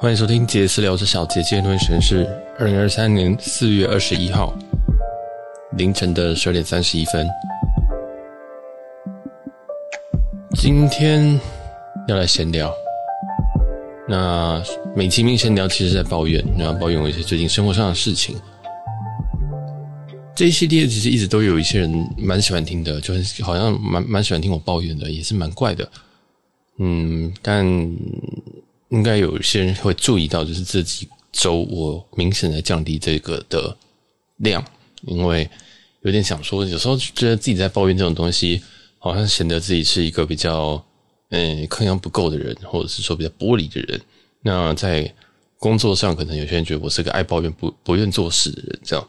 欢迎收听杰私聊之小杰杰论时事，二零二三年四月二十一号凌晨的十二点三十一分。今天要来闲聊。那美其名闲聊，其实在抱怨，然后抱怨我一些最近生活上的事情。这一系列其实一直都有一些人蛮喜欢听的，就很好像蛮蛮喜欢听我抱怨的，也是蛮怪的。嗯，但。应该有些人会注意到，就是这几周我明显的降低这个的量，因为有点想说，有时候觉得自己在抱怨这种东西，好像显得自己是一个比较嗯抗压不够的人，或者是说比较玻璃的人。那在工作上，可能有些人觉得我是个爱抱怨、不不愿做事的人，这样，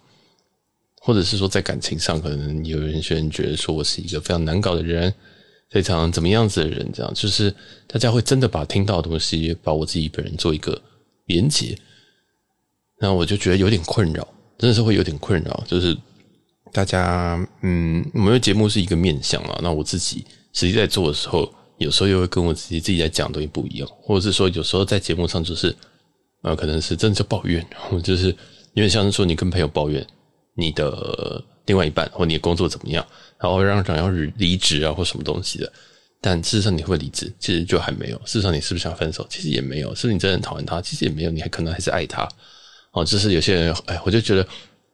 或者是说在感情上，可能有人有些人觉得说我是一个非常难搞的人。非常怎么样子的人，这样就是大家会真的把听到的东西，把我自己本人做一个连接，那我就觉得有点困扰，真的是会有点困扰。就是大家，嗯，我们的节目是一个面向啊，那我自己实际在做的时候，有时候又会跟我自己自己在讲的东西不一样，或者是说有时候在节目上就是，呃，可能是真的就抱怨，或者就是因为像是说你跟朋友抱怨你的另外一半或你的工作怎么样。然后让想要离职啊，或什么东西的，但事实上你会离职，其实就还没有。事实上你是不是想分手？其实也没有。是你真的很讨厌他？其实也没有。你还可能还是爱他。哦，就是有些人，哎，我就觉得，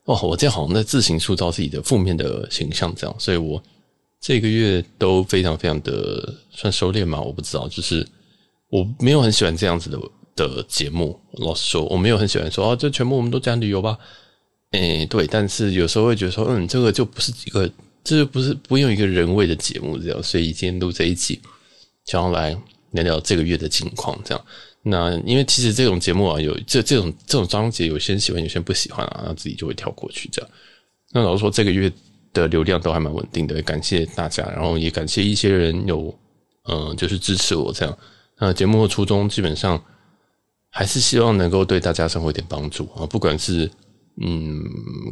哦，我这样好像在自行塑造自己的负面的形象，这样。所以我这个月都非常非常的算收敛嘛，我不知道。就是我没有很喜欢这样子的的节目。老实说，我没有很喜欢说，哦，这全部我们都讲旅游吧。哎，对。但是有时候会觉得说，嗯，这个就不是一个。这不是不用一个人为的节目这样，所以今天录这一集，想要来聊聊这个月的近况这样。那因为其实这种节目啊，有这这种这种章节，有些人喜欢，有些人不喜欢啊，那自己就会跳过去这样。那老实说，这个月的流量都还蛮稳定的，感谢大家，然后也感谢一些人有嗯，就是支持我这样。那节目的初衷基本上还是希望能够对大家生活一点帮助啊，不管是嗯，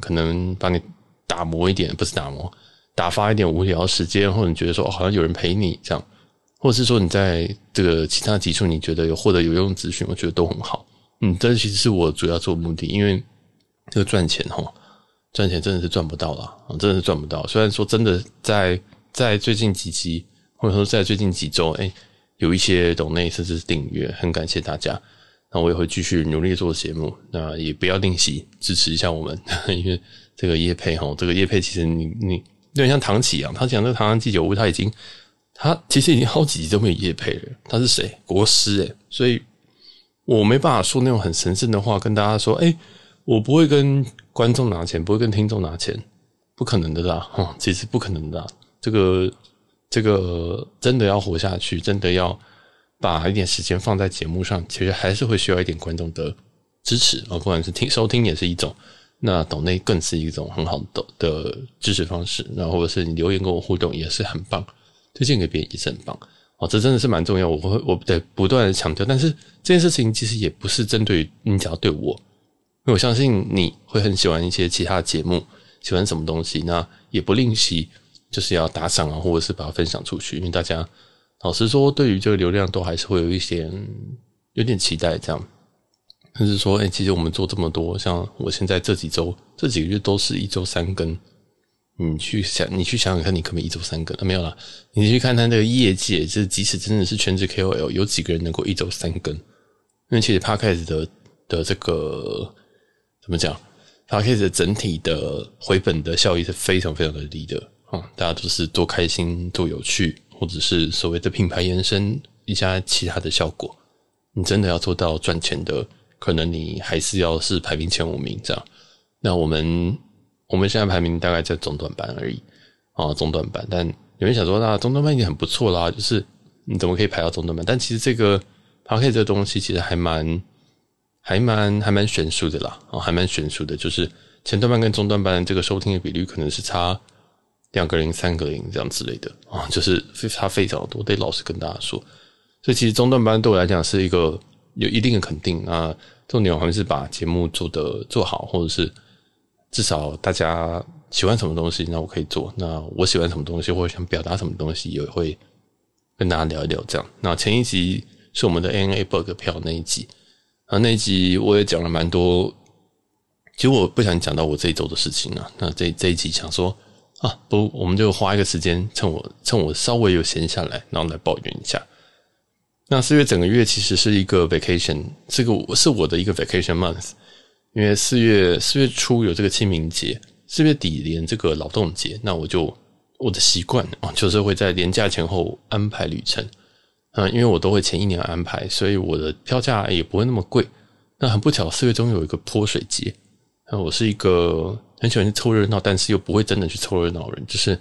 可能帮你打磨一点，不是打磨。打发一点无聊时间，或者你觉得说好像有人陪你这样，或者是说你在这个其他集数你觉得有获得有用资讯，我觉得都很好。嗯，这其实是我主要做目的，因为这个赚钱哈，赚钱真的是赚不到啦，真的是赚不到。虽然说真的在在最近几期，或者说在最近几周，哎，有一些懂内甚至是订阅，很感谢大家。那我也会继续努力做节目，那也不要吝惜支持一下我们，因为这个叶配齁，这个叶配其实你你。有点像唐綺阳，他讲这个唐安鸡酒屋，他已经，他其实已经好几集都没有叶配了。他是谁？国师诶，所以我没办法说那种很神圣的话，跟大家说，哎，我不会跟观众拿钱，不会跟听众拿钱，不可能的啦，哈，其实不可能的啦。这个这个真的要活下去，真的要把一点时间放在节目上，其实还是会需要一点观众的支持啊，不管是听收听也是一种。那抖内更是一种很好的的支持方式，然后或是你留言跟我互动也是很棒，推荐给别人也是很棒哦，这真的是蛮重要，我会我得不断的强调。但是这件事情其实也不是针对你，只要对我，因为我相信你会很喜欢一些其他的节目，喜欢什么东西，那也不吝惜就是要打赏啊，或者是把它分享出去，因为大家老实说，对于这个流量都还是会有一些有点期待这样。但是说，哎、其实我们做这么多，像我现在这几周、这几个月都是一周三更。你去想，你去想想看，你可不可以一周三更？没有啦，你去看看那个业界，就是即使真的是全职 KOL，有几个人能够一周三更？因为其实 Podcast 的的这个怎么讲，Podcast 的整体的回本的效益是非常非常的低的啊！大家都是多开心、多有趣，或者是所谓的品牌延伸一下其他的效果。你真的要做到赚钱的。可能你还是要是排名前五名这样，那我们我们现在排名大概在中段班而已啊，中段班。但有人想说，那中段班已经很不错啦，就是你怎么可以排到中段班？但其实这个 Podcast 这个东西其实还蛮还蛮还蛮悬殊的啦，啊，还蛮悬殊的，就是前段班跟中段班这个收听的比率可能是差两个零、三个零这样之类的啊，就是非差非常多。得老实跟大家说，所以其实中段班对我来讲是一个。有一定的肯定啊，重点我还是把节目做得做好，或者是至少大家喜欢什么东西，那我可以做。那我喜欢什么东西，或者想表达什么东西，也会跟大家聊一聊。这样，那前一集是我们的 N A Bug 票那一集，啊，那一集我也讲了蛮多，其实我不想讲到我这一周的事情啊。那这这一集想说啊，不，我们就花一个时间，趁我趁我稍微有闲下来，然后来抱怨一下。那四月整个月其实是一个 vacation，这个是我的一个 vacation month，因为四月四月初有这个清明节，四月底连这个劳动节，那我就我的习惯啊，就是会在连假前后安排旅程。嗯，因为我都会前一年安排，所以我的票价也不会那么贵。那很不巧，四月中有一个泼水节。那我是一个很喜欢去凑热闹，但是又不会真的去凑热闹人。就是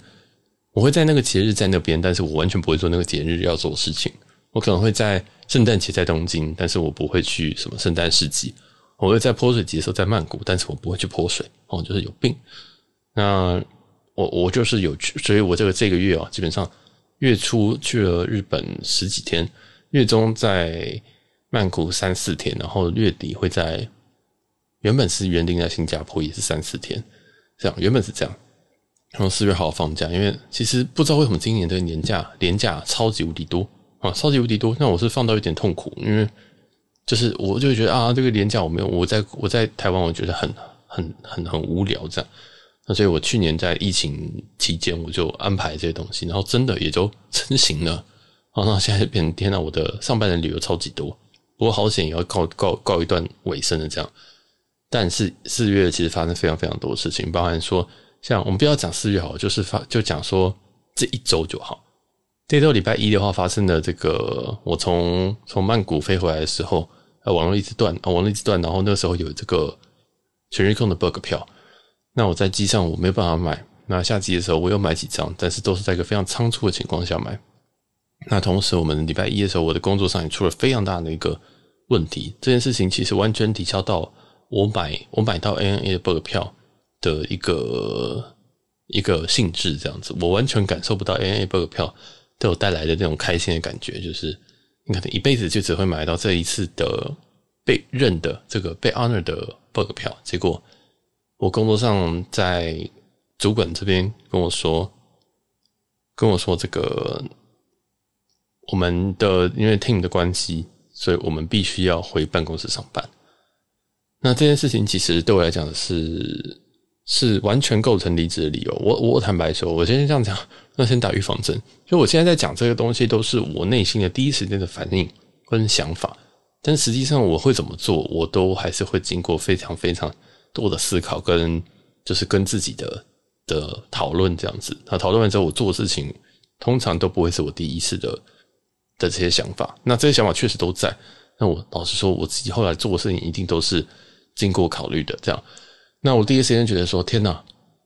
我会在那个节日在那边，但是我完全不会做那个节日要做的事情。我可能会在圣诞节在东京，但是我不会去什么圣诞市集。我会在泼水节的时候在曼谷，但是我不会去泼水。哦，就是有病。那我我就是有去，所以我这个这个月啊，基本上。月初去了日本十几天，月中在曼谷三四天，然后月底会在原本是原定在新加坡也是三四天，这样原本是这样，然后四月好放假，因为其实不知道为什么今年这个年假年假超级无敌多啊，超级无敌多，那我是放到有点痛苦，因为就是我就觉得啊，这个年假我没有，我在我在台湾我觉得很很很很无聊这样。那所以，我去年在疫情期间，我就安排这些东西，然后真的也就成型了。然后现在变成天呐，我的上半年旅游超级多，不过好险也要告告告一段尾声的这样。但是四月其实发生非常非常多的事情，包含说，像我们不要讲四月好，就是发就讲说这一周就好。这周礼拜一的话，发生的这个，我从从曼谷飞回来的时候，呃，网络一直断，网络一直断，然后那个时候有这个全日空的 bug 票。那我在机上我没有办法买，那下机的时候我又买几张，但是都是在一个非常仓促的情况下买。那同时我们礼拜一的时候，我的工作上也出了非常大的一个问题。这件事情其实完全抵消到我买我买到 ANA 的 bug 票的一个一个性质，这样子，我完全感受不到 ANA bug 票对我带来的那种开心的感觉，就是你可能一辈子就只会买到这一次的被认的这个被 honor 的 bug 票，结果。我工作上在主管这边跟我说，跟我说这个我们的因为 team 的关系，所以我们必须要回办公室上班。那这件事情其实对我来讲是是完全构成离职的理由。我我坦白说，我先这样讲，那先打预防针。就我现在在讲这个东西，都是我内心的第一时间的反应跟想法，但实际上我会怎么做，我都还是会经过非常非常。多的思考跟就是跟自己的的讨论这样子，那讨论完之后，我做的事情通常都不会是我第一次的的这些想法。那这些想法确实都在。那我老实说，我自己后来做的事情一定都是经过考虑的。这样，那我第一时间觉得说：天哪，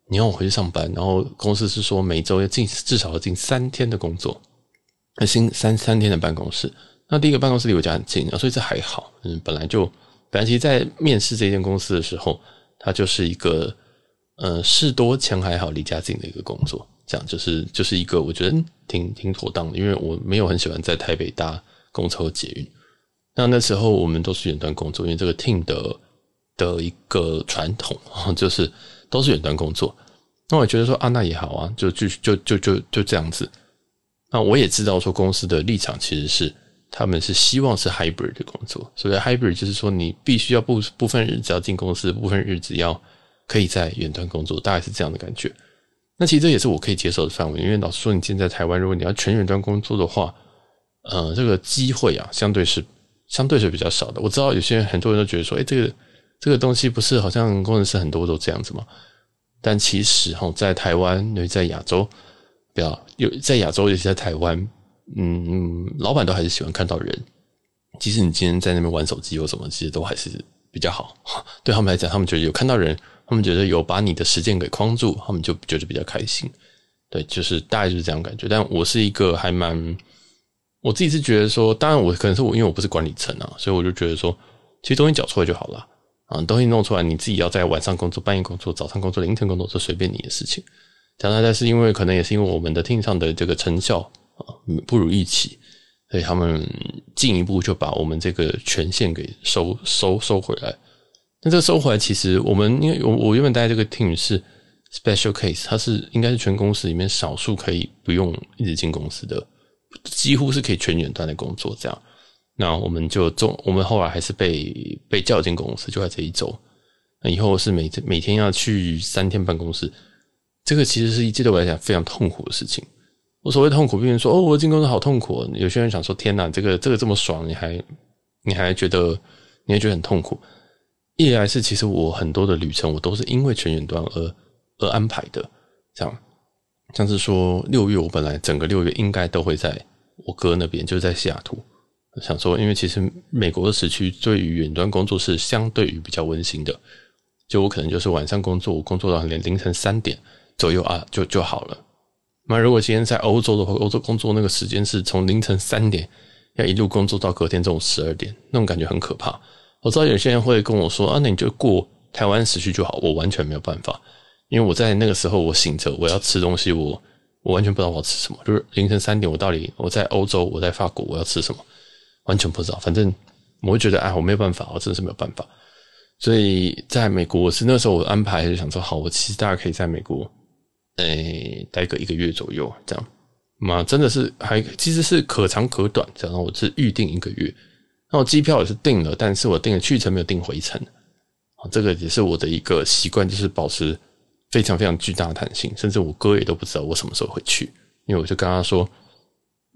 你要我回去上班，然后公司是说每周要进至少要进三天的工作，那新三三天的办公室。那第一个办公室离我家很近，所以这还好。嗯，本来就本来其实在面试这间公司的时候。它就是一个，呃，事多钱还好，离家近的一个工作，这样就是就是一个我觉得挺挺妥当的，因为我没有很喜欢在台北搭公车捷运。那那时候我们都是远端工作，因为这个 team 的的一个传统就是都是远端工作。那我觉得说啊，那也好啊，就就就就就就这样子。那我也知道说公司的立场其实是。他们是希望是 hybrid 的工作，所以 hybrid 就是说你必须要部部分日子要进公司，部分日子要可以在远端工作，大概是这样的感觉。那其实这也是我可以接受的范围，因为老实说，你现在台湾，如果你要全远端工作的话，呃，这个机会啊，相对是相对是比较少的。我知道有些人很多人都觉得说，哎，这个这个东西不是好像工程师很多都这样子吗？但其实哈，在台湾，尤其在亚洲，不要有在亚洲，尤其在台湾。嗯，老板都还是喜欢看到人，即使你今天在那边玩手机或什么，其实都还是比较好。对他们来讲，他们觉得有看到人，他们觉得有把你的时间给框住，他们就觉得比较开心。对，就是大概就是这样感觉。但我是一个还蛮，我自己是觉得说，当然我可能是我，因为我不是管理层啊，所以我就觉得说，其实东西缴出来就好了啊，东西弄出来，你自己要在晚上工作、半夜工作、早上工作、凌晨工作，这随便你的事情。讲大概是因为可能也是因为我们的 team 上的这个成效。啊，不如预期，所以他们进一步就把我们这个权限给收收收回来。那这个收回来，其实我们因为我我原本带这个 team 是 special case，它是应该是全公司里面少数可以不用一直进公司的，几乎是可以全远端的工作这样。那我们就中，我们后来还是被被叫进公司，就在这一周。那以后是每每天要去三天办公室，这个其实是一对我来讲非常痛苦的事情。我所谓痛苦，别人说哦，我进公司好痛苦。有些人想说，天哪，这个这个这么爽，你还你还觉得你还觉得很痛苦？一来是其实我很多的旅程，我都是因为全远端而而安排的，这样像是说六月，我本来整个六月应该都会在我哥那边，就是在西雅图。想说，因为其实美国的时区对于远端工作是相对于比较温馨的，就我可能就是晚上工作，我工作到连凌晨三点左右啊，就就好了。那如果今天在欧洲的话，欧洲工作那个时间是从凌晨三点要一路工作到隔天中午十二点，那种感觉很可怕。我知道有些人会跟我说啊，那你就过台湾时区就好，我完全没有办法，因为我在那个时候我醒着，我要吃东西，我我完全不知道我要吃什么，就是凌晨三点，我到底我在欧洲，我在法国，我要吃什么？完全不知道，反正我会觉得，哎，我没有办法，我真的是没有办法。所以在美国，我是那时候我安排就想说，好，我其实大概可以在美国，诶，待个一个月左右，这样嘛，真的是还其实是可长可短，这样。我是预定一个月，那我机票也是订了，但是我订了去程没有订回程。啊，这个也是我的一个习惯，就是保持非常非常巨大的弹性，甚至我哥也都不知道我什么时候会去，因为我就跟他说。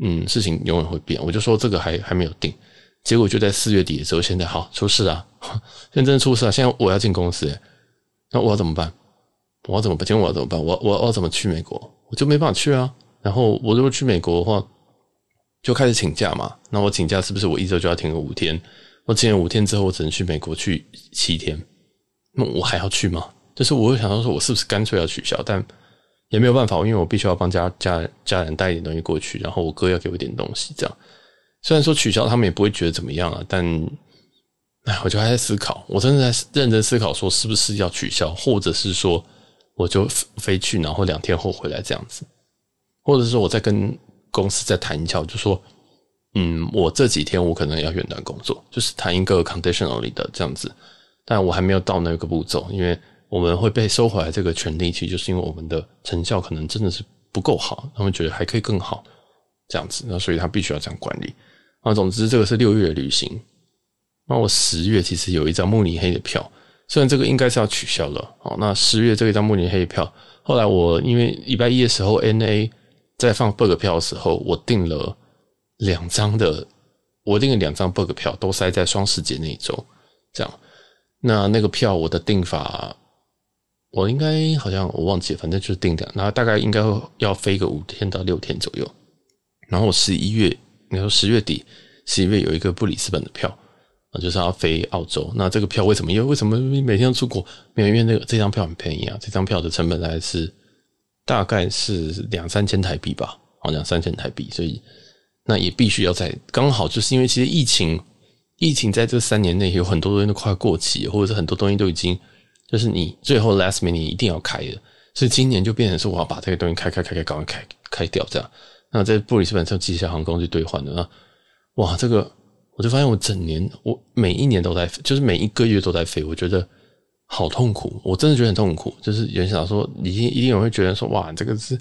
嗯，事情永远会变。我就说这个还还没有定，结果就在四月底的时候，现在好出事啊！现在真的出事了。现在我要进公司，那我要怎么办？我要怎么办？今天我要怎么办？我我我怎么去美国？我就没办法去啊。然后我如果去美国的话，就开始请假嘛。那我请假是不是我一周就要停个五天？我请了五天之后，我只能去美国去七天。那我还要去吗？就是我会想到说，我是不是干脆要取消？但也没有办法，因为我必须要帮家家家人带一点东西过去，然后我哥要给我一点东西，这样。虽然说取消，他们也不会觉得怎么样啊，但，哎，我就还在思考，我真的在认真思考，说是不是要取消，或者是说我就飞去，然后两天后回来这样子，或者是说我再跟公司再谈一下，我就说，嗯，我这几天我可能要远端工作，就是谈一个 conditionally 的这样子，但我还没有到那个步骤，因为。我们会被收回来这个权利，其实就是因为我们的成效可能真的是不够好，他们觉得还可以更好，这样子，那所以他必须要这样管理。啊总之，这个是六月的旅行。那我十月其实有一张慕尼黑的票，虽然这个应该是要取消了。哦，那十月这一张慕尼黑的票，后来我因为礼拜一的时候，N A 在放 bug 票的时候，我订了两张的，我订了两张 bug 票，都塞在双十节那一周，这样。那那个票我的订法。我应该好像我忘记了，反正就是定的，然后大概应该要飞个五天到六天左右。然后十一月，你说十月底，十一月有一个布里斯本的票啊，就是要飞澳洲。那这个票为什么？因为为什么每天要出国？没有，因为那个这张票很便宜啊，这张票的成本大概是大概是两三千台币吧，好，两三千台币，所以那也必须要在刚好就是因为其实疫情，疫情在这三年内有很多东西都快过期，或者是很多东西都已经。就是你最后 last minute 一定要开的，所以今年就变成是我要把这个东西开开开开，赶快开开掉这样。那在布里斯本上机械航空去兑换的啊，哇，这个我就发现我整年我每一年都在，就是每一个月都在飞，我觉得好痛苦，我真的觉得很痛苦。就是有人想说，一定一定有人会觉得说，哇，这个是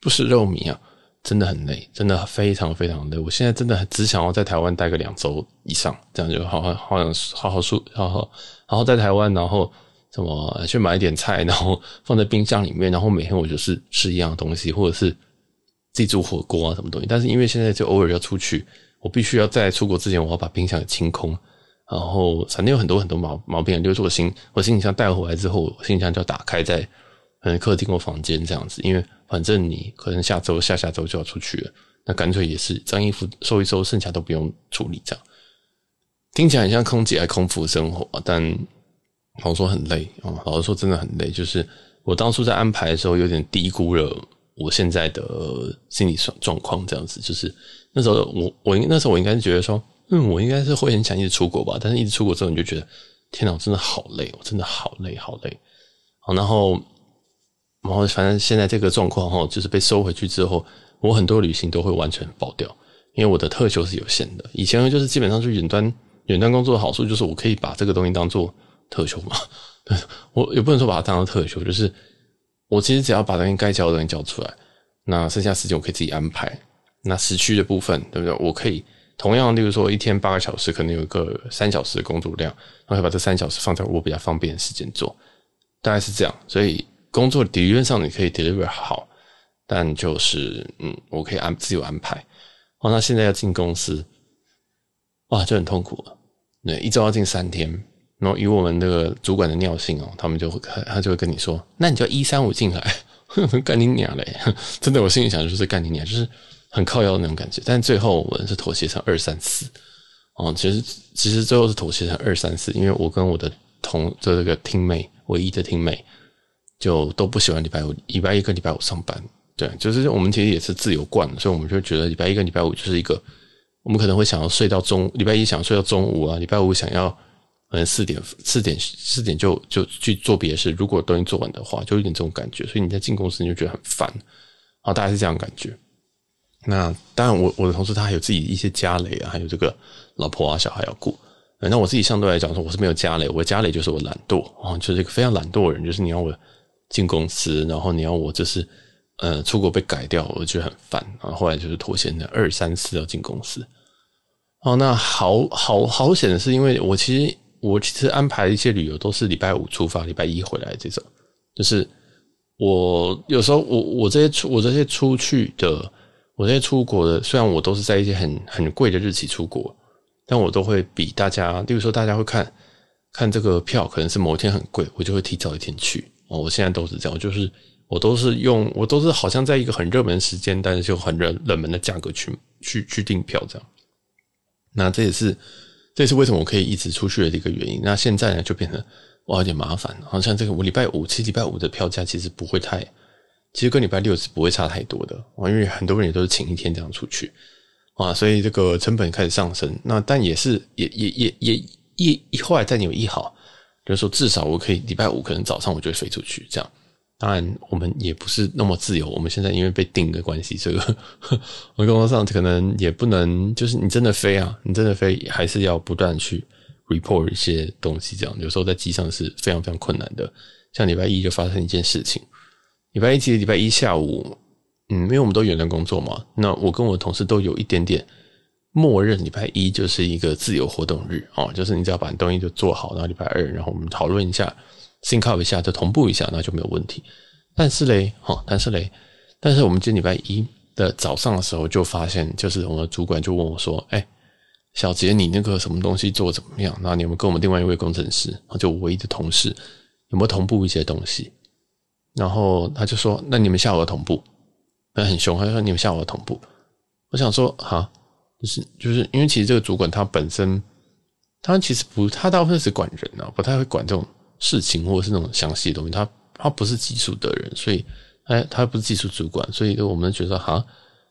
不食肉糜啊，真的很累，真的非常非常累。我现在真的只想要在台湾待个两周以上，这样就好好好想好好舒好好好好在台湾，然后。什么去买一点菜，然后放在冰箱里面，然后每天我就是吃一样东西，或者是自己煮火锅啊什么东西。但是因为现在就偶尔要出去，我必须要在出国之前，我要把冰箱给清空。然后反正有很多很多毛毛病，就是我行 我行李箱带回来之后，我行李箱就要打开在嗯客厅或房间这样子，因为反正你可能下周下下周就要出去了，那干脆也是脏衣服收一收，剩下都不用处理这样。听起来很像空姐还空腹生活，但。老实说很累啊，老实说真的很累。就是我当初在安排的时候，有点低估了我现在的心理状状况。这样子，就是那时候我我那时候我应该是觉得说，嗯，我应该是会很想一直出国吧。但是一直出国之后，你就觉得天哪，我真的好累，我真的好累，好累。好，然后然后反正现在这个状况哈，就是被收回去之后，我很多旅行都会完全爆掉，因为我的特休是有限的。以前就是基本上就远端远端工作的好处，就是我可以把这个东西当做。特休嘛，对，我也不能说把它当成特休，就是我其实只要把东西该交的东西交出来，那剩下时间我可以自己安排。那时区的部分，对不对？我可以同样，例如说一天八个小时，可能有一个三小时的工作量，然后把这三小时放在我比较方便的时间做，大概是这样。所以工作理论上你可以 deliver 好，但就是嗯，我可以安自由安排。哦，那现在要进公司，哇，就很痛苦了。对，一周要进三天，然后以我们那个主管的尿性哦，他们就会他就会跟你说，那你就一三五进来，干你娘嘞！真的，我心里想就是干你娘，就是。很靠腰的那种感觉，但最后我们是妥协成二三四哦。其实其实最后是妥协成二三四，因为我跟我的同的这个听妹唯一的听妹就都不喜欢礼拜五、礼拜一跟礼拜五上班。对，就是我们其实也是自由惯了，所以我们就觉得礼拜一跟礼拜五就是一个我们可能会想要睡到中，礼拜一想睡到中午啊，礼拜五想要可能四点四点四点就就去做别的事。如果都已经做完的话，就有点这种感觉。所以你在进公司你就觉得很烦啊，大概是这样感觉。那当然我，我的同事他还有自己一些家累啊，还有这个老婆啊、小孩要顾。那我自己相对来讲说，我是没有家累，我家累就是我懒惰啊，就是一个非常懒惰的人。就是你要我进公司，然后你要我就是呃出国被改掉，我觉得很烦。然后后来就是妥协的二三四要进公司。哦，那好好好险的是，因为我其实我其实安排一些旅游都是礼拜五出发，礼拜一回来这种。就是我有时候我我这些出我这些出去的。我这些出国的，虽然我都是在一些很很贵的日期出国，但我都会比大家，例如说大家会看看这个票，可能是某一天很贵，我就会提早一天去。哦，我现在都是这样，就是我都是用，我都是好像在一个很热门时间，但是就很冷冷门的价格去去去订票这样。那这也是这是为什么我可以一直出去的一个原因。那现在呢，就变成哇有点麻烦，好像这个我礼拜五，其实礼拜五的票价其实不会太。其实跟礼拜六是不会差太多的啊，因为很多人也都是请一天这样出去啊，所以这个成本开始上升。那但也是也也也也一一后来再有一好，就是说至少我可以礼拜五可能早上我就会飞出去这样。当然我们也不是那么自由，我们现在因为被定的关系，这个 我工作上可能也不能就是你真的飞啊，你真的飞还是要不断去 report 一些东西这样。有时候在机上是非常非常困难的。像礼拜一就发生一件事情。礼拜一其实礼拜一下午，嗯，因为我们都远程工作嘛，那我跟我的同事都有一点点默认礼拜一就是一个自由活动日哦，就是你只要把东西就做好，然后礼拜二，然后我们讨论一下，sync up 一下，就同步一下，那就没有问题。但是嘞，哈，但是嘞，但是我们今天礼拜一的早上的时候就发现，就是我们的主管就问我说：“哎，小杰，你那个什么东西做怎么样？然后你有没有跟我们另外一位工程师，就我唯一的同事，有没有同步一些东西？”然后他就说：“那你们下午要同步。”他很凶，他就说：“你们下午要同步。”我想说：“哈，就是就是因为其实这个主管他本身，他其实不，他大部分是管人啊，不太会管这种事情或者是那种详细的东西。他他不是技术的人，所以他他不是技术主管，所以我们觉得哈，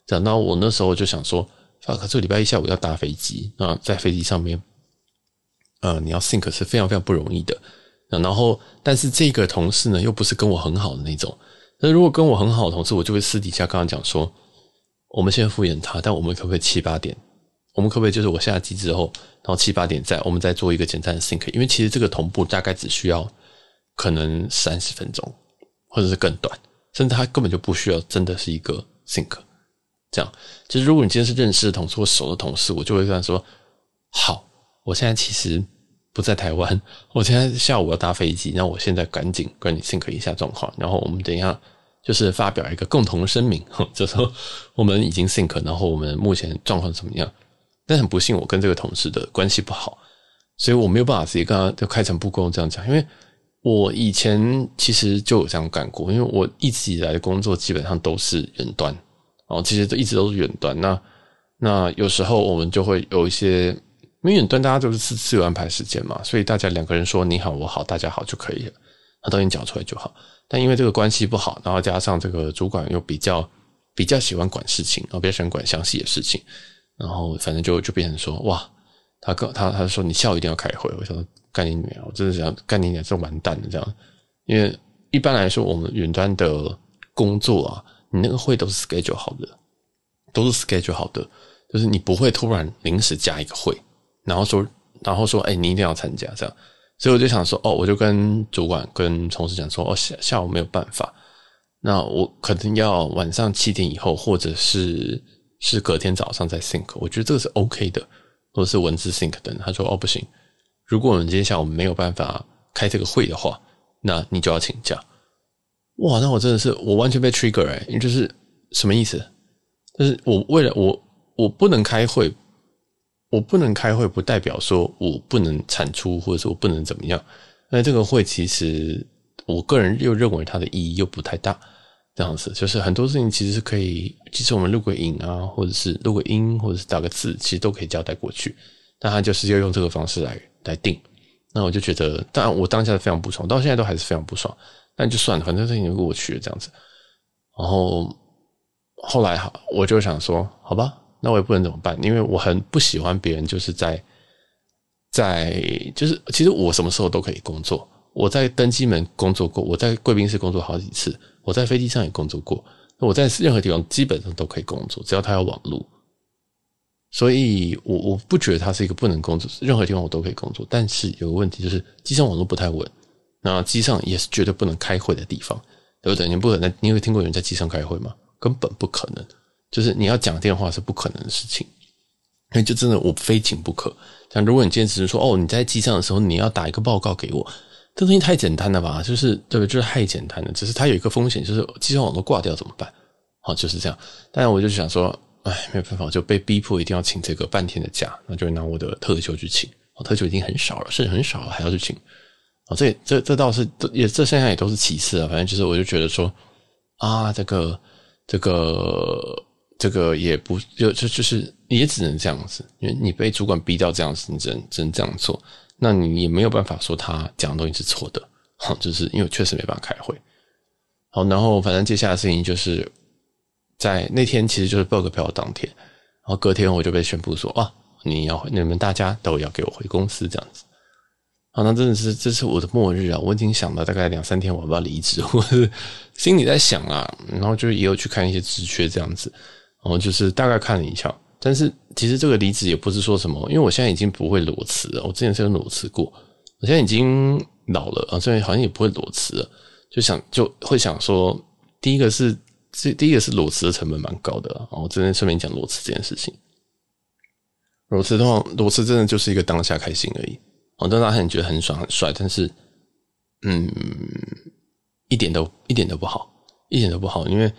讲到我那时候就想说，啊，可是礼拜一下午要搭飞机啊，在飞机上面，呃，你要 think 是非常非常不容易的。”然后，但是这个同事呢，又不是跟我很好的那种。那如果跟我很好的同事，我就会私底下跟他讲说，我们现在敷衍他，但我们可不可以七八点？我们可不可以就是我下机之后，然后七八点再我们再做一个简单的 sync？因为其实这个同步大概只需要可能三十分钟，或者是更短，甚至他根本就不需要真的是一个 sync。这样，其实如果你今天是认识的同事或熟的同事，我就会跟他说：好，我现在其实。不在台湾，我现在下午要搭飞机，那我现在赶紧跟你 sync 一下状况，然后我们等一下就是发表一个共同声明，就说我们已经 sync，然后我们目前状况怎么样？但很不幸，我跟这个同事的关系不好，所以我没有办法直接跟他就开诚布公这样讲，因为我以前其实就有这样干过，因为我一直以来的工作基本上都是远端，哦，其实都一直都是远端，那那有时候我们就会有一些。因为远端大家都是自自由安排时间嘛，所以大家两个人说你好我好大家好就可以了，那都已经讲出来就好。但因为这个关系不好，然后加上这个主管又比较比较喜欢管事情，然后比较喜欢管详细的事情，然后反正就就变成说哇，他跟他他说你下午一定要开会，我想说干你娘，我真的想干你娘，这完蛋了这样。因为一般来说我们远端的工作啊，你那个会都是 schedule 好的，都是 schedule 好的，就是你不会突然临时加一个会。然后说，然后说，哎，你一定要参加这样，所以我就想说，哦，我就跟主管、跟同事讲说，哦，下下午没有办法，那我可能要晚上七点以后，或者是是隔天早上再 sync，我觉得这个是 OK 的，或者是文字 sync 等。他说哦不行，如果我们今天下午没有办法开这个会的话，那你就要请假。哇，那我真的是我完全被 trigger 哎、欸，就是什么意思？就是我为了我我不能开会，我不能开会，不代表说我不能产出，或者说我不能怎么样。那这个会其实我个人又认为它的意义又不太大。这样子就是很多事情其实是可以，其实我们录个影啊，或者是录个音，或者是打个字，其实都可以交代过去。但他就是要用这个方式来来定，那我就觉得，当然我当下非常不爽，到现在都还是非常不爽。但就算了，反正事情就过去了这样子。然后后来好，我就想说，好吧，那我也不能怎么办，因为我很不喜欢别人就是在在就是，其实我什么时候都可以工作。我在登机门工作过，我在贵宾室工作好几次。我在飞机上也工作过，我在任何地方基本上都可以工作，只要它有网络。所以我我不觉得它是一个不能工作，任何地方我都可以工作。但是有个问题就是机上网络不太稳，那机上也是绝对不能开会的地方，对不对？你不可能，你有听过有人在机上开会吗？根本不可能，就是你要讲电话是不可能的事情。那就真的我非请不可。但如果你坚持说哦，你在机上的时候你要打一个报告给我。这东西太简单了吧？就是对不对？就是太简单了。只是它有一个风险，就是机上网络挂掉怎么办？好，就是这样。当然，我就想说，哎，没有办法，就被逼迫一定要请这个半天的假，那就拿我的特休去请。哦，特休已经很少了，甚至很少了，还要去请。哦，这这这倒是也这现在也都是其次啊。反正就是，我就觉得说啊，这个这个这个也不就就就是也只能这样子，因为你被主管逼到这样子，你只能只能这样做。那你也没有办法说他讲的东西是错的，好，就是因为确实没办法开会。好，然后反正接下来的事情就是在那天其实就是报个票当天，然后隔天我就被宣布说啊，你要你们大家都要给我回公司这样子。好，那真的是这是我的末日啊！我已经想了大概两三天我要不要离职，我心里在想啊，然后就也有去看一些职缺这样子，然后就是大概看了一下。但是其实这个离职也不是说什么，因为我现在已经不会裸辞了。我之前是有裸辞过，我现在已经老了啊，所以好像也不会裸辞了。就想就会想说，第一个是这第一个是裸辞的成本蛮高的啊。我这边顺便讲裸辞这件事情。裸辞的话，裸辞真的就是一个当下开心而已。我当时很觉得很爽很帅，但是嗯，一点都一点都不好，一点都不好，因为。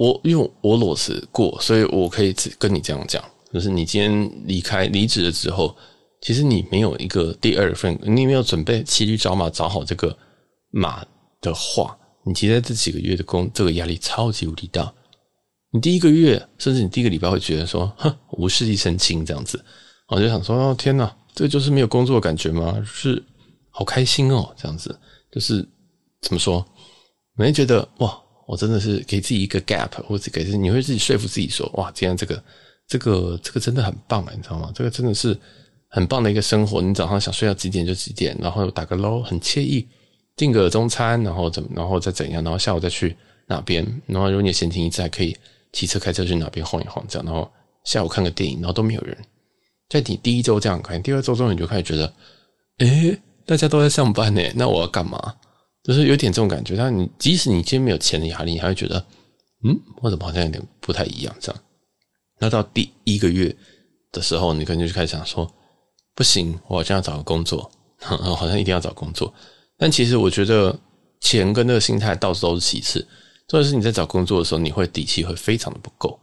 我因为我裸辞过，所以我可以跟你这样讲，就是你今天离开离职了之后，其实你没有一个第二份，你没有准备骑驴找马找好这个马的话，你其实在这几个月的工，这个压力超级无敌大。你第一个月，甚至你第一个礼拜会觉得说，哼，无事一身轻这样子，我就想说，哦天哪，这个就是没有工作的感觉吗？是好开心哦，这样子，就是怎么说，没觉得哇。我真的是给自己一个 gap，或者给自己，你会自己说服自己说，哇，今天这个、这个、这个真的很棒啊，你知道吗？这个真的是很棒的一个生活。你早上想睡到几点就几点，然后打个捞，很惬意，订个中餐，然后怎么，然后再怎样，然后下午再去哪边，然后如果你闲情逸致，还可以骑车开车去哪边晃一晃，这样，然后下午看个电影，然后都没有人。在你第一周这样看，第二周之后你就开始觉得，诶，大家都在上班呢，那我要干嘛？就是有点这种感觉，但你即使你今天没有钱的压力，你还会觉得，嗯，我怎么好像有点不太一样这样。那到第一个月的时候，你可能就开始想说，不行，我好像要找个工作，好像一定要找工作。但其实我觉得钱跟那个心态到时候都是其次，重要是你在找工作的时候，你会底气会非常的不够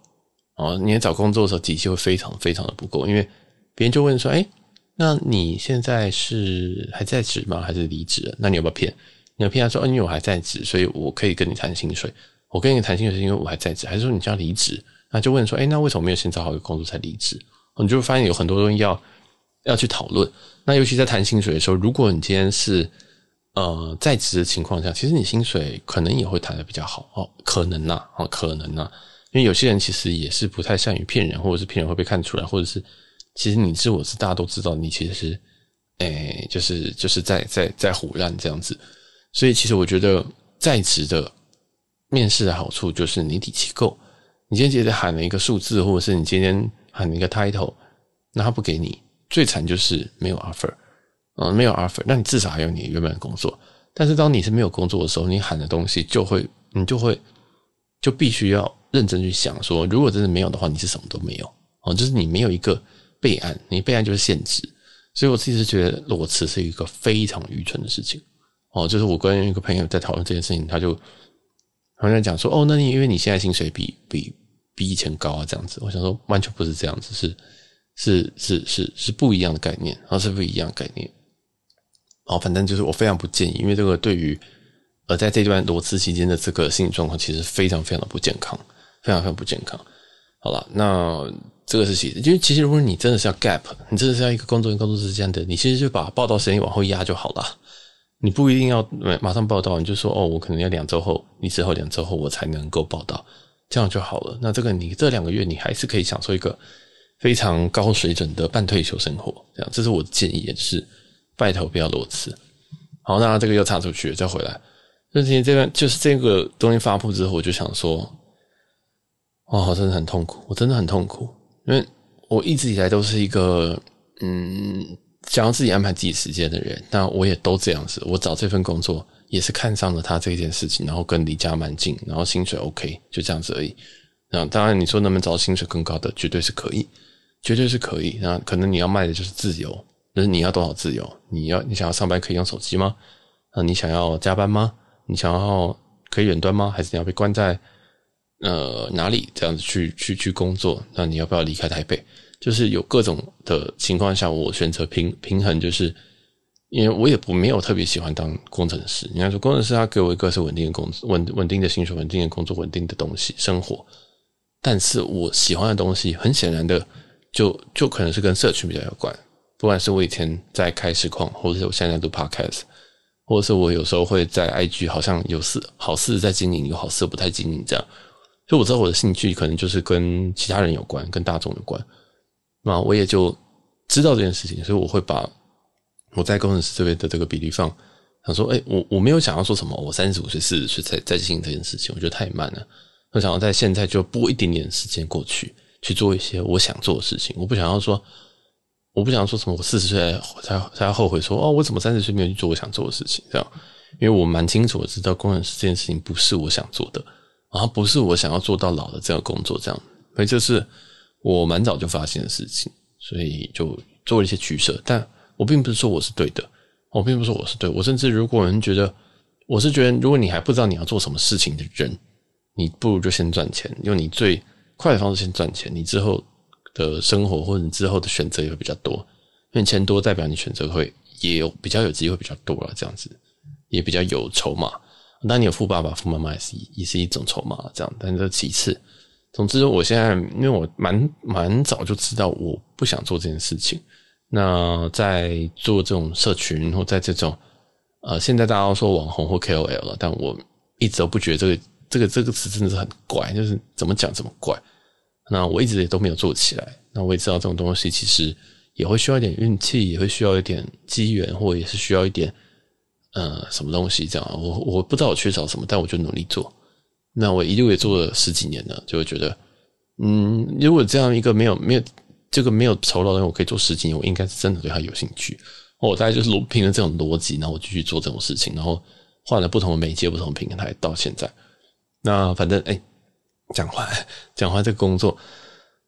哦。你在找工作的时候底气会非常非常的不够，因为别人就问说，哎，那你现在是还在职吗？还是离职？那你要不要骗？你要骗他说，因为我还在职，所以我可以跟你谈薪水。我跟你谈薪水是因为我还在职，还是说你就要离职？那就问说，哎，那为什么没有先找好一个工作才离职？你就会发现有很多东西要要去讨论。那尤其在谈薪水的时候，如果你今天是呃在职的情况下，其实你薪水可能也会谈得比较好哦，可能呐，哦，可能呐，因为有些人其实也是不太善于骗人，或者是骗人会被看出来，或者是其实你知我是大家都知道你其实是，哎，就是就是在在在唬烂这样子。所以，其实我觉得在职的面试的好处就是你底气够。你今天直接喊了一个数字，或者是你今天喊了一个 title，那他不给你，最惨就是没有 offer，嗯，没有 offer，那你至少还有你原本的工作。但是当你是没有工作的时候，你喊的东西就会，你就会就必须要认真去想说，如果真的没有的话，你是什么都没有哦，就是你没有一个备案，你备案就是现值。所以我自己是觉得裸辞是一个非常愚蠢的事情哦。就是我跟一个朋友在讨论这件事情，他就好像讲说，哦，那你因为你现在薪水比比比以前高啊，这样子。我想说，完全不是这样子，是是是是是不一样的概念，然后是不一样的概念。哦，反正就是我非常不建议，因为这个对于呃在这段裸辞期间的这个心理状况，其实非常非常的不健康，非常非常不健康。好了，那这个是其实，因为其实如果你真的是要 gap，你真的是要一个工作跟工作之间的，你其实就把报道时间往后压就好了。你不一定要马上报到，你就说哦，我可能要两周后，你之后两周后我才能够报到，这样就好了。那这个你这两个月你还是可以享受一个非常高水准的半退休生活，这样，这是我的建议，也是。拜托不要裸辞。好，那这个又插出去，再回来。那今天这边就是这个东西发布之后，我就想说，哦，真的很痛苦，我真的很痛苦，因为我一直以来都是一个嗯，想要自己安排自己时间的人。那我也都这样子，我找这份工作也是看上了他这件事情，然后跟离家蛮近，然后薪水 OK，就这样子而已。那当然，你说能不能找薪水更高的，绝对是可以，绝对是可以。那可能你要卖的就是自由。就是你要多少自由？你要你想要上班可以用手机吗？啊，你想要加班吗？你想要可以远端吗？还是你要被关在呃哪里这样子去去去工作？那你要不要离开台北？就是有各种的情况下，我选择平平衡，就是因为我也不没有特别喜欢当工程师。你看说工程师，他给我一个是稳定的工资、稳稳定的薪水、稳定的工作、稳定的东西、生活。但是我喜欢的东西，很显然的就就可能是跟社群比较有关。不管是我以前在开实况，或者是我现在在录 podcast，或者是我有时候会在 IG，好像有事好事在经营，有好事不太经营这样。所以我知道我的兴趣可能就是跟其他人有关，跟大众有关。那我也就知道这件事情，所以我会把我在工程师这边的这个比例放，想说，哎，我我没有想要说什么，我三十五岁、四十岁才在进行这件事情，我觉得太慢了。我想要在现在就拨一点点时间过去，去做一些我想做的事情。我不想要说。我不想要说什么，我四十岁才才后悔说哦，我怎么三十岁没有去做我想做的事情？这样，因为我蛮清楚，我知道工程师这件事情不是我想做的，然后不是我想要做到老的这样工作，这样，所以就是我蛮早就发现的事情，所以就做了一些取舍。但我并不是说我是对的，我并不是说我是对，我甚至如果人觉得我是觉得，如果你还不知道你要做什么事情的人，你不如就先赚钱，用你最快的方式先赚钱，你之后。的生活或者你之后的选择也会比较多，因为钱多代表你选择会也有比较有机会比较多了，这样子也比较有筹码。当你有富爸爸、富妈妈也是也是一种筹码，这样，但是这其次。总之，我现在因为我蛮蛮早就知道我不想做这件事情。那在做这种社群或在这种呃，现在大家都说网红或 KOL 了，但我一直都不觉得这个这个这个词真的是很怪，就是怎么讲怎么怪。那我一直也都没有做起来。那我也知道这种东西其实也会需要一点运气，也会需要一点机缘，或也是需要一点呃什么东西这样。我我不知道我缺少什么，但我就努力做。那我一路也做了十几年了，就会觉得，嗯，如果这样一个没有没有这个没有酬劳的人，我可以做十几年，我应该是真的对他有兴趣。我大概就是凭着这种逻辑，然后我继续做这种事情，然后换了不同的媒介、不同平台，到现在。那反正哎。讲话，讲话，这个工作，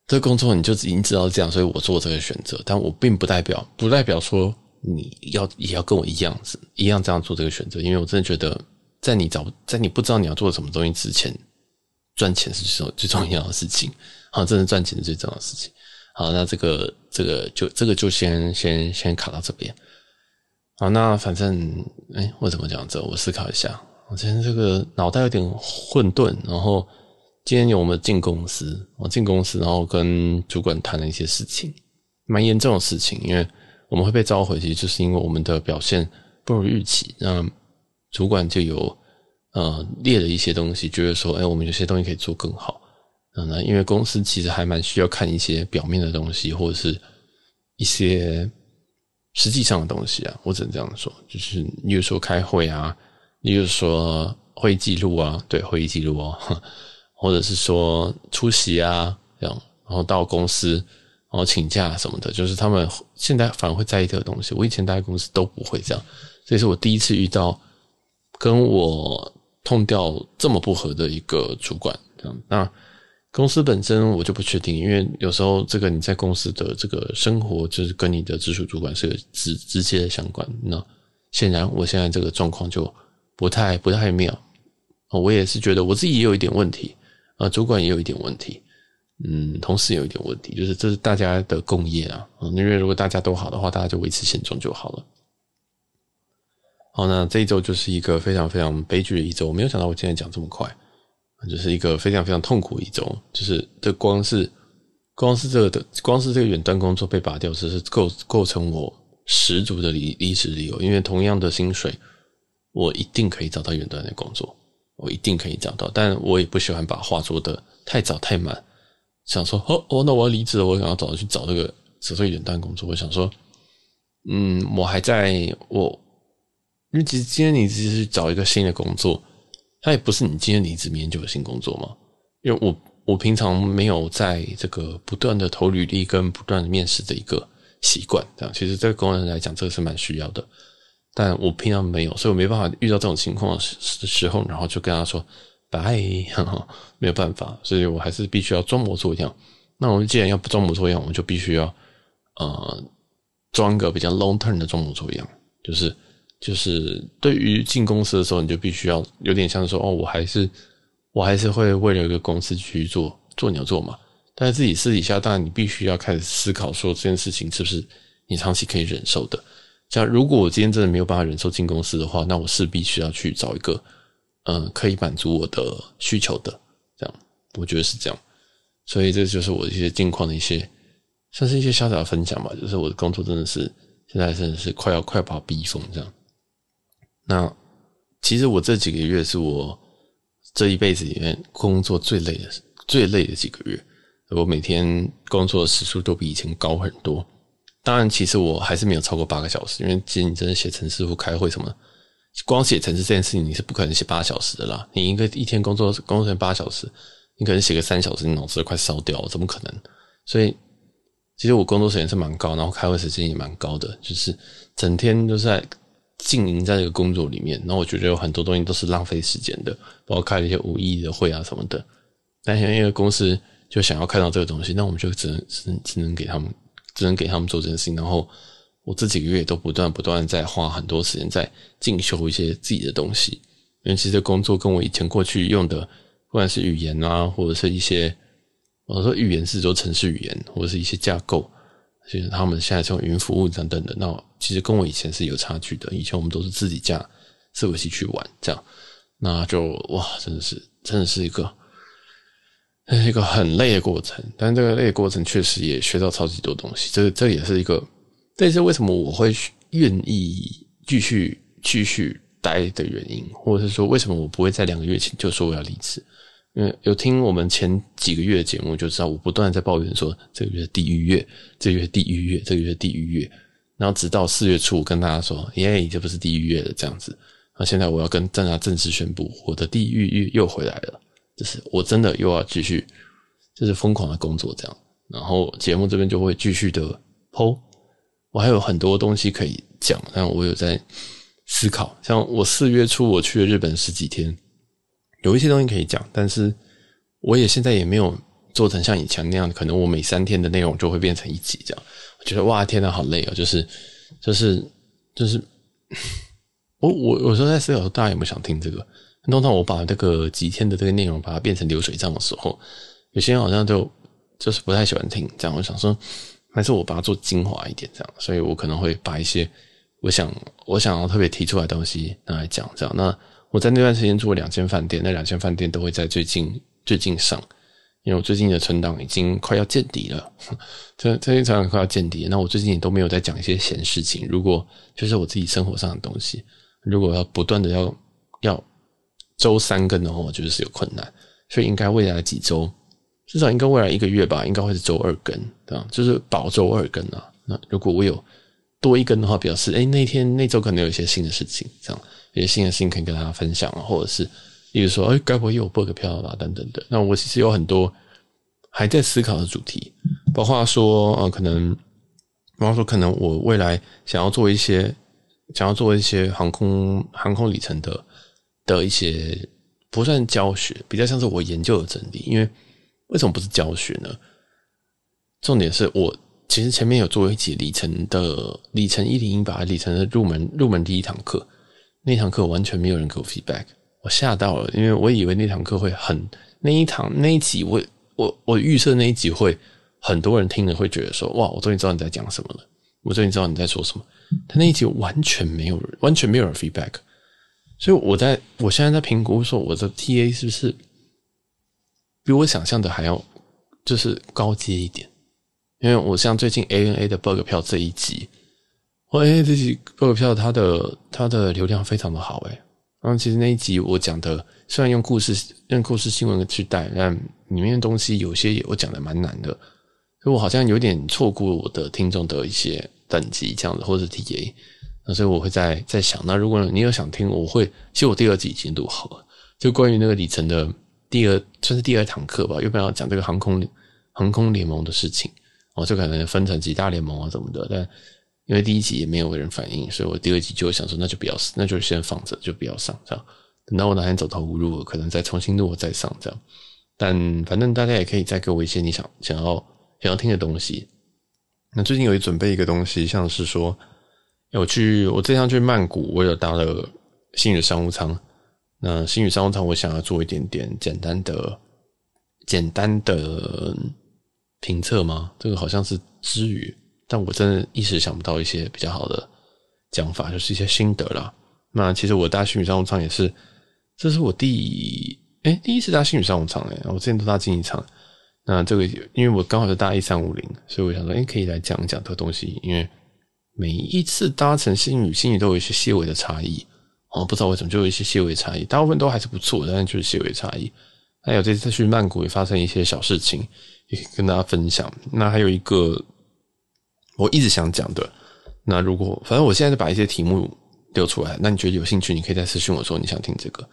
这个工作你就已经知道这样，所以我做这个选择。但我并不代表，不代表说你要也要跟我一样子，一样这样做这个选择。因为我真的觉得，在你找，在你不知道你要做什么东西之前，赚钱是最最重要的事情。好，真的赚钱是最重要的事情。好，那这个这个就这个就先先先卡到这边。好，那反正哎，我怎么讲这？我思考一下。我今天这个脑袋有点混沌，然后。今天有我们进公司，我进公司，然后跟主管谈了一些事情，蛮严重的事情，因为我们会被召回，其实就是因为我们的表现不如预期。那主管就有呃列了一些东西，觉得说，哎，我们有些东西可以做更好。嗯，那因为公司其实还蛮需要看一些表面的东西，或者是一些实际上的东西啊。我只能这样说，就是例如说开会啊，例如说会议记录啊，对，会议记录哦。或者是说出席啊，这样，然后到公司，然后请假什么的，就是他们现在反而会在意这个东西。我以前待在公司都不会这样，这是我第一次遇到跟我痛调这么不合的一个主管。这样，那公司本身我就不确定，因为有时候这个你在公司的这个生活，就是跟你的直属主管是直直接的相关。那显然我现在这个状况就不太不太妙。我也是觉得我自己也有一点问题，啊，主管也有一点问题，嗯，同事也有一点问题，就是这是大家的共业啊。因为如果大家都好的话，大家就维持现状就好了。好，那这一周就是一个非常非常悲剧的一周。我没有想到我今天讲这么快。就是一个非常非常痛苦的一周，就是这光是光是这个的光是这个远端工作被拔掉，只是构构成我十足的离离职理由。因为同样的薪水，我一定可以找到远端的工作，我一定可以找到。但我也不喜欢把话说得太早太满，想说哦哦，那我要离职了，我想要找去找这个辞退远端工作。我想说，嗯，我还在我，因为其实今天你只是找一个新的工作。他也不是你今天离职，明天就有新工作嘛？因为我我平常没有在这个不断的投履历跟不断的面试的一个习惯，这样其实这个工人来讲，这个是蛮需要的。但我平常没有，所以我没办法遇到这种情况的时候，然后就跟他说拜，没有办法，所以我还是必须要装模作样。那我们既然要装模作样，我们就必须要呃装个比较 long term 的装模作样，就是。就是对于进公司的时候，你就必须要有点像说哦，我还是我还是会为了一个公司去做做牛做马，但是自己私底下，当然你必须要开始思考说这件事情是不是你长期可以忍受的。像如果我今天真的没有办法忍受进公司的话，那我势必需要去找一个嗯可以满足我的需求的，这样我觉得是这样。所以这就是我一些近况的一些，算是一些小小的分享吧。就是我的工作真的是现在真的是快要快把我逼疯这样。那其实我这几个月是我这一辈子里面工作最累的、最累的几个月。我每天工作的时数都比以前高很多。当然，其实我还是没有超过八个小时，因为其实你真的写程式或开会什么，光写程式这件事情你是不可能写八小时的啦。你一个一天工作工作八小时，你可能写个三小时，你脑子都快烧掉了，怎么可能？所以，其实我工作时间是蛮高，然后开会时间也蛮高的，就是整天都是在。经营在这个工作里面，然后我觉得有很多东西都是浪费时间的，包括开了一些无意义的会啊什么的。但因为公司就想要看到这个东西，那我们就只能只能只能给他们，只能给他们做这件事情。然后我这几个月都不断不断在花很多时间在进修一些自己的东西，因为其实工作跟我以前过去用的，不管是语言啊，或者是一些我说语言是说程式语言，或者是一些架构。其实他们现在这种云服务等等的，那其实跟我以前是有差距的。以前我们都是自己架伺服器去玩，这样，那就哇，真的是，真的是一个，是一个很累的过程。但这个累的过程确实也学到超级多东西。这这也是一个，这也是为什么我会愿意继续继续待的原因，或者是说为什么我不会在两个月前就说我要离职。因为有听我们前几个月的节目，就知道我不断在抱怨说这个月地狱月，这个月地狱月，这个月地狱月。然后直到四月初，我跟大家说，耶，这不是地狱月了，这样子。那现在我要跟大家正式宣布，我的地狱月又回来了，就是我真的又要继续，就是疯狂的工作这样。然后节目这边就会继续的剖我还有很多东西可以讲，但我有在思考。像我四月初我去了日本十几天。有一些东西可以讲，但是我也现在也没有做成像以前那样，可能我每三天的内容就会变成一集这样。我觉得哇，天呐，好累哦！就是就是就是，我我有时候在思考说，大家有没有想听这个？通常我把这个几天的这个内容把它变成流水账的时候，有些人好像就就是不太喜欢听这样。我想说，还是我把它做精华一点这样，所以我可能会把一些我想我想要特别提出来的东西拿来讲这样。那我在那段时间住了两间饭店，那两间饭店都会在最近最近上，因为我最近的存档已经快要见底了，这这些存档快要见底。那我最近也都没有在讲一些闲事情，如果就是我自己生活上的东西，如果要不断的要要周三更的话，我觉得是有困难，所以应该未来几周，至少应该未来一个月吧，应该会是周二更，对吧？就是保周二更啊。那如果我有多一更的话，表示哎，那天那周可能有一些新的事情，这样。一些新的事情可以跟大家分享啊，或者是，例如说，哎，该不会又有 bug 票了吧？等等的。那我其实有很多还在思考的主题，包括说，呃，可能，包括说，可能我未来想要做一些，想要做一些航空航空里程的的一些不算教学，比较像是我研究的整理。因为为什么不是教学呢？重点是我其实前面有做一集里程的里程一零一吧，里程的入门入门第一堂课，那堂课完全没有人给我 feedback，我吓到了，因为我以为那堂课会很那一堂那一集我我我预设那一集会很多人听了会觉得说哇，我终于知道你在讲什么了，我终于知道你在说什么，他那一集完全没有，完全没有人 feedback，所以我在我现在在评估说我的 TA 是不是比我想象的还要就是高阶一点。因为我像最近 ANA 的 bug 票这一集，我 ANA 这集爆票它的它的流量非常的好诶，然后其实那一集我讲的虽然用故事用故事新闻去带，但里面的东西有些我讲的蛮难的，所以我好像有点错过我的听众的一些等级这样子，或者是 TA，那所以我会在在想，那如果你有想听，我会其实我第二集已经录好了，就关于那个里程的第二算是第二堂课吧，要不要讲这个航空航空联盟的事情。我就可能分成几大联盟啊什么的，但因为第一集也没有人反应，所以我第二集就想说，那就不要，那就先放着，就不要上这样。等到我哪天走投无路，可能再重新录我再上这样。但反正大家也可以再给我一些你想想要想要听的东西。那最近有准备一个东西，像是说，我去我这趟去曼谷，我有搭了星宇商务舱。那星宇商务舱，我想要做一点点简单的简单的。评测吗？这个好像是之语，但我真的一时想不到一些比较好的讲法，就是一些心得啦。那其实我搭星宇商务舱也是，这是我第哎、第一次搭星宇商务舱哎，我之前都搭经济舱。那这个因为我刚好是搭一三五零，所以我想说，哎、可以来讲一讲这个东西。因为每一次搭乘新宇，新宇都有一些细微的差异，哦，不知道为什么就有一些细微差异，大部分都还是不错，但是就是细微差异。还有这次去曼谷也发生一些小事情。也跟大家分享。那还有一个我一直想讲的，那如果反正我现在就把一些题目丢出来，那你觉得有兴趣，你可以再私信我说你想听这个。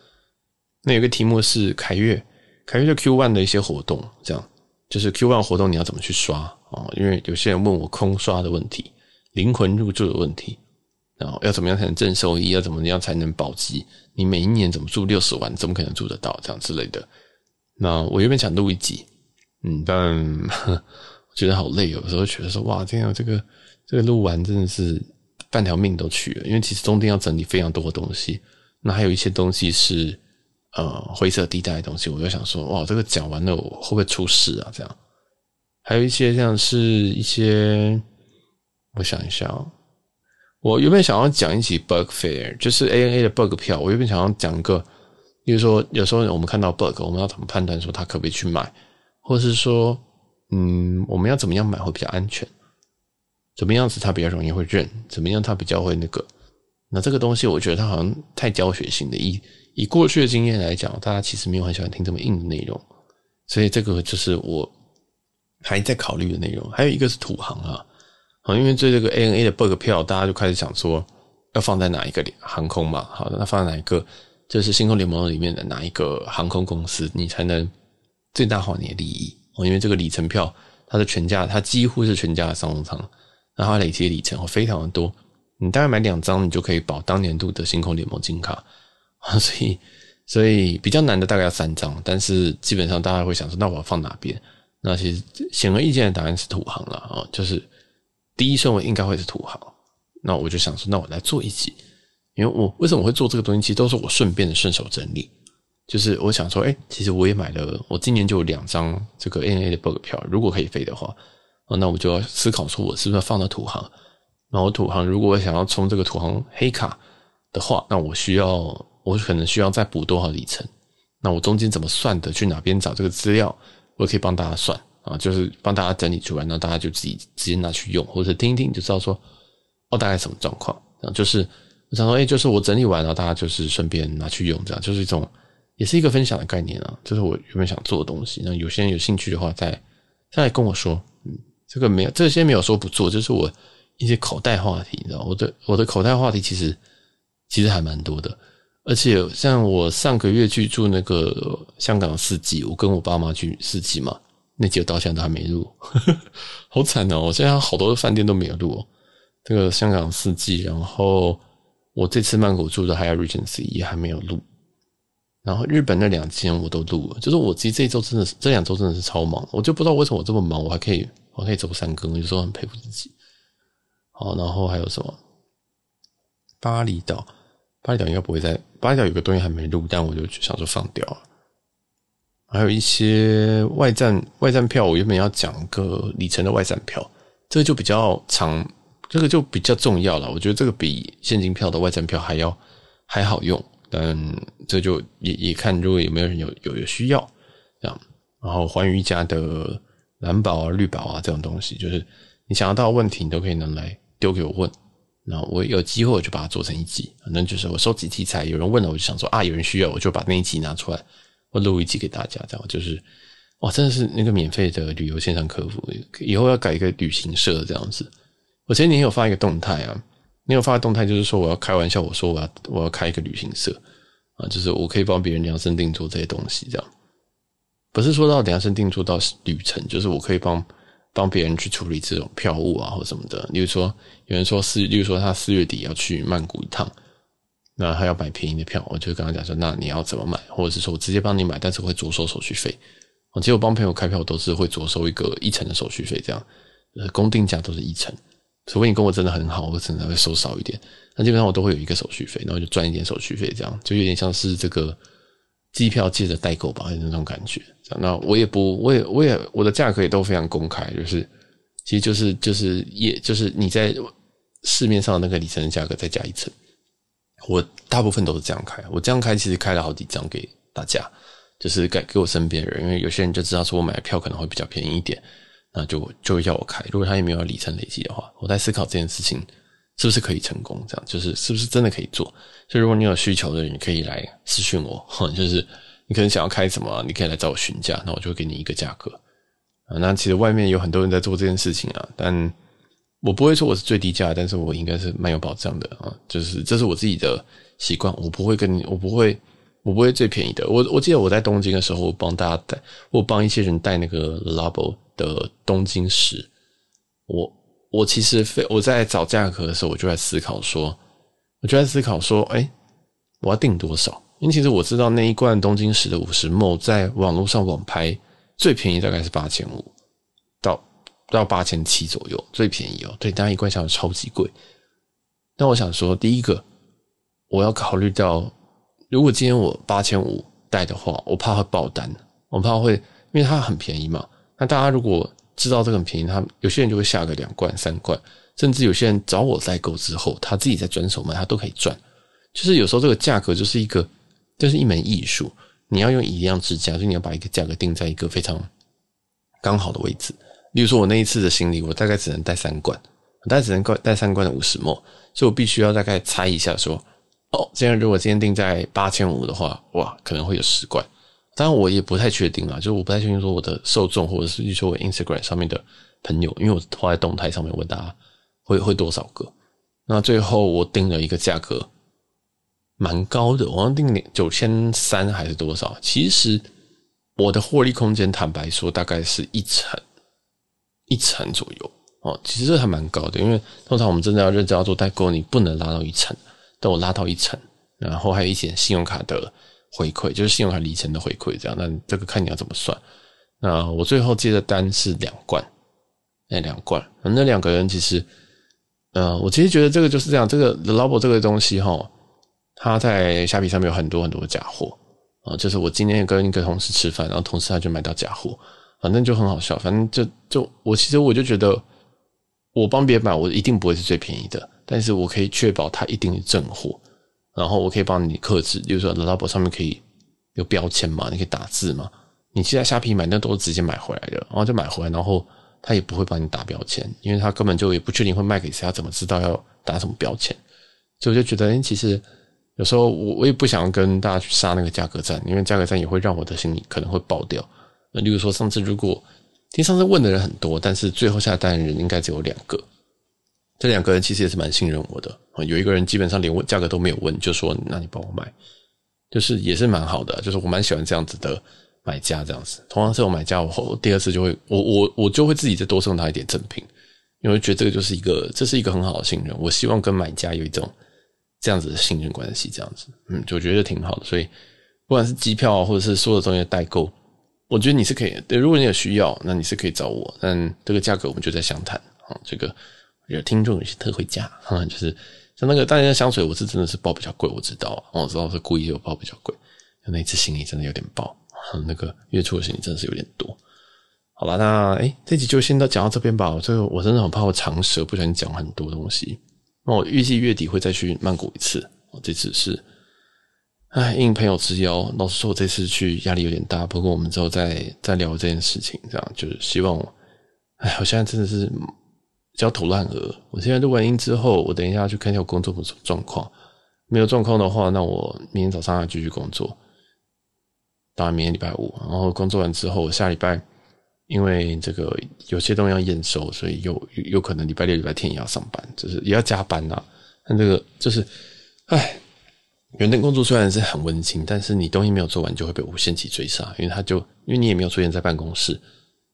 那有个题目是凯越，凯越就 Q One 的一些活动，这样就是 Q One 活动你要怎么去刷啊？因为有些人问我空刷的问题、灵魂入住的问题，然后要怎么样才能正收益？要怎么样才能保级？你每一年怎么住六十万？怎么可能住得到？这样之类的。那我原本想录一集。嗯，但我 觉得好累。有时候觉得说，哇，天啊这个这个录完真的是半条命都去了，因为其实中间要整理非常多的东西。那还有一些东西是呃灰色地带的东西，我就想说，哇，这个讲完了我会不会出事啊？这样，还有一些像是一些，我想一下哦，我原本想要讲一起 bug fair，就是 ANA 的 bug 票。我原本想要讲一个，比如说有时候我们看到 bug，我们要怎么判断说它可不可以去买？或是说，嗯，我们要怎么样买会比较安全？怎么样子它比较容易会认？怎么样它比较会那个？那这个东西，我觉得它好像太教学性的。以以过去的经验来讲，大家其实没有很喜欢听这么硬的内容，所以这个就是我还在考虑的内容。还有一个是土航啊，啊，因为对这个 ANA 的 bug 票，大家就开始想说要放在哪一个航空嘛？好的，那放在哪一个？就是星空联盟里面的哪一个航空公司，你才能？最大化你的利益哦，因为这个里程票，它的全价，它几乎是全价的商务舱，然后它累积里程会非常的多，你大概买两张，你就可以保当年度的星空联盟金卡啊，所以所以比较难的大概要三张，但是基本上大家会想说，那我要放哪边？那其实显而易见的答案是土豪了啊，就是第一顺位应该会是土豪，那我就想说，那我来做一集，因为我为什么会做这个东西，其实都是我顺便的顺手整理。就是我想说，哎、其实我也买了，我今年就有两张这个 ANA 的 bug 票，如果可以飞的话，那我就要思考说，我是不是要放到土航？然后土航如果我想要充这个土航黑卡的话，那我需要，我可能需要再补多少里程？那我中间怎么算的？去哪边找这个资料？我可以帮大家算啊，就是帮大家整理出来，那大家就自己直接拿去用，或者听一听就知道说，哦，大概什么状况？就是我想说，哎、就是我整理完了，然后大家就是顺便拿去用，这样就是一种。也是一个分享的概念啊，就是我原本想做的东西。那有些人有兴趣的话，再再来跟我说。嗯，这个没有，这些没有说不做，就是我一些口袋话题，你知道，我的我的口袋话题其实其实还蛮多的。而且像我上个月去住那个香港四季，我跟我爸妈去四季嘛，那几个到现在都还没录，好惨哦！我现在好多饭店都没有录哦。这个香港四季，然后我这次曼谷住的 Hyatt Regency 也还没有录。然后日本那两间我都录了，就是我其实这一周真的是这两周真的是超忙，我就不知道为什么我这么忙，我还可以我可以走三更，有时候很佩服自己。好，然后还有什么？巴厘岛，巴厘岛应该不会在巴厘岛有个东西还没录，但我就想说放掉了。还有一些外站外站票，我原本要讲个里程的外站票，这个就比较长，这个就比较重要了。我觉得这个比现金票的外站票还要还好用。但这就也也看，如果有没有人有有有需要这样，然后环宇家的蓝宝啊、绿宝啊这种东西，就是你想要到的问题，你都可以拿来丢给我问，然后我有机会我就把它做成一集。反正就是我收集题材，有人问了，我就想说啊，有人需要，我就把那一集拿出来，我录一集给大家。这样就是哇，真的是那个免费的旅游线上客服，以后要改一个旅行社这样子。我前几天有发一个动态啊。你有发动态，就是说我要开玩笑，我说我要我要开一个旅行社啊，就是我可以帮别人量身定做这些东西，这样不是说到量身定做到旅程，就是我可以帮帮别人去处理这种票务啊或什么的。例如说，有人说四，例如说他四月底要去曼谷一趟，那他要买便宜的票，我就跟他讲说，那你要怎么买，或者是说我直接帮你买，但是会酌收手续费。我其实我帮朋友开票都是会酌收一个一成的手续费，这样呃，公定价都是一成。除非你跟我真的很好，我可能会收少一点。那基本上我都会有一个手续费，然后就赚一点手续费，这样就有点像是这个机票借着代购吧，那种感觉。那我也不，我也，我也，我的价格也都非常公开，就是其实就是就是也就是你在市面上的那个里程的价格再加一层。我大部分都是这样开，我这样开其实开了好几张给大家，就是给给我身边人，因为有些人就知道说我买的票可能会比较便宜一点。那就就要我开，如果他也没有里程累积的话，我在思考这件事情是不是可以成功，这样就是是不是真的可以做。所以如果你有需求的，你可以来私讯我，就是你可能想要开什么，你可以来找我询价，那我就会给你一个价格啊。那其实外面有很多人在做这件事情啊，但我不会说我是最低价，但是我应该是蛮有保障的啊。就是这是我自己的习惯，我不会跟你，我不会，我不会最便宜的。我我记得我在东京的时候，我帮大家带，我帮一些人带那个 label。的东京时，我我其实非我在找价格的时候，我就在思考说，我就在思考说，哎，我要定多少？因为其实我知道那一罐东京时的五十 ml 在网络上网拍最便宜大概是八千五到到八千七左右，最便宜哦。对，当然一罐下来超级贵。但我想说，第一个我要考虑到，如果今天我八千五带的话，我怕会爆单，我怕会因为它很便宜嘛。那大家如果知道这个很便宜，他有些人就会下个两罐、三罐，甚至有些人找我代购之后，他自己在转手卖，他都可以赚。就是有时候这个价格就是一个，就是一门艺术。你要用以量制价，就你要把一个价格定在一个非常刚好的位置。例如说，我那一次的行李，我大概只能带三罐，我大概只能带带三罐的五十 ml，所以我必须要大概猜一下说，哦，这样如果今天定在八千五的话，哇，可能会有十罐。当然，我也不太确定啦，就是我不太确定说我的受众，或者是说我 Instagram 上面的朋友，因为我发在动态上面问大家会会多少个。那最后我定了一个价格，蛮高的，我好像定九千三还是多少？其实我的获利空间，坦白说，大概是一成一成左右哦。其实这还蛮高的，因为通常我们真的要认真要做代购，你不能拉到一成，但我拉到一成，然后还有一些信用卡的。回馈就是信用卡里程的回馈，这样。那这个看你要怎么算。那我最后接的单是两罐，那，两罐。那两个人其实，呃，我其实觉得这个就是这样。这个 The Labo 这个东西哈，它在虾皮上面有很多很多的假货啊。就是我今天跟一个同事吃饭，然后同事他就买到假货，反正就很好笑。反正就就我其实我就觉得，我帮别人买，我一定不会是最便宜的，但是我可以确保它一定是正货。然后我可以帮你克制，比如说淘宝上面可以有标签嘛，你可以打字嘛。你现在虾皮买那都是直接买回来的，然后就买回来，然后他也不会帮你打标签，因为他根本就也不确定会卖给谁，他怎么知道要打什么标签？所以我就觉得，哎，其实有时候我我也不想跟大家去杀那个价格战，因为价格战也会让我的心里可能会爆掉。那例如说上次如果听上次问的人很多，但是最后下单的人应该只有两个。这两个人其实也是蛮信任我的，有一个人基本上连问价格都没有问，就说：“那你帮我买。”就是也是蛮好的，就是我蛮喜欢这样子的买家这样子。同样这种买家，我第二次就会我我我就会自己再多送他一点赠品，因为觉得这个就是一个这是一个很好的信任。我希望跟买家有一种这样子的信任关系，这样子，嗯，就觉得挺好的。所以不管是机票或者是所有的东西代购，我觉得你是可以。对，如果你有需要，那你是可以找我，但这个价格我们就在详谈啊。这个有听众有些特惠价哈，就是像那个大家的香水，我是真的是报比较贵，我知道，我知道是故意有报比较贵。那一次行李真的有点爆，那个月初的行李真的是有点多。好了，那诶、欸、这集就先到讲到这边吧。最后我真的很怕我长舌，不小心讲很多东西。那我预计月底会再去曼谷一次，这次是。哎，应朋友之邀，老实说，我这次去压力有点大。不过我们之后再再聊这件事情，这样就是希望我。哎，我现在真的是焦头烂额。我现在录完音之后，我等一下去看一下我工作状况。没有状况的话，那我明天早上要继续工作。当然，明天礼拜五，然后工作完之后，下礼拜因为这个有些东西要验收，所以有有可能礼拜六、礼拜天也要上班，就是也要加班呐、啊。但这个就是，哎。远程工作虽然是很温馨，但是你东西没有做完就会被无限期追杀，因为他就因为你也没有出现在办公室，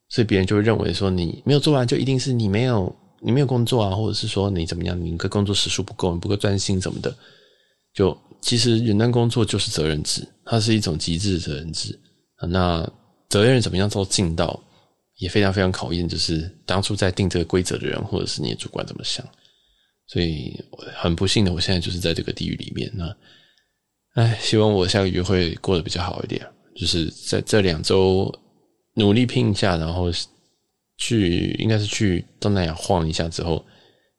所以别人就会认为说你没有做完就一定是你没有你没有工作啊，或者是说你怎么样，你个工作时数不够，你不够专心什么的。就其实远程工作就是责任制，它是一种极致责任制。那责任怎么样做尽到，也非常非常考验，就是当初在定这个规则的人，或者是你的主管怎么想。所以很不幸的，我现在就是在这个地狱里面那。哎，希望我下个月会过得比较好一点，就是在这两周努力拼一下，然后去应该是去东南亚晃一下之后，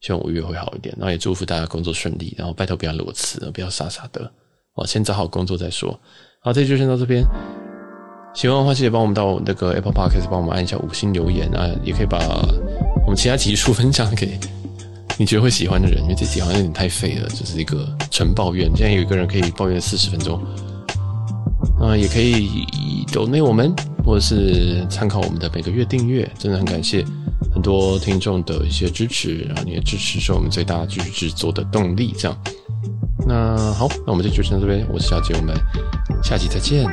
希望五月会好一点。然后也祝福大家工作顺利，然后拜托不要裸辞，不要傻傻的，哦，先找好工作再说。好，这期就先到这边。喜欢的话，记得帮我们到那个 Apple Podcast 帮我们按一下五星留言啊，也可以把我们其他集数 分享给。你觉得会喜欢的人，因为这集好像有点太废了，就是一个纯抱怨。现在有一个人可以抱怨四十分钟，啊，也可以鼓励我们，或者是参考我们的每个月订阅，真的很感谢很多听众的一些支持，然后你的支持是我们最大继续制作的动力。这样，那好，那我们这集就先到这边，我是小杰，我们下期再见。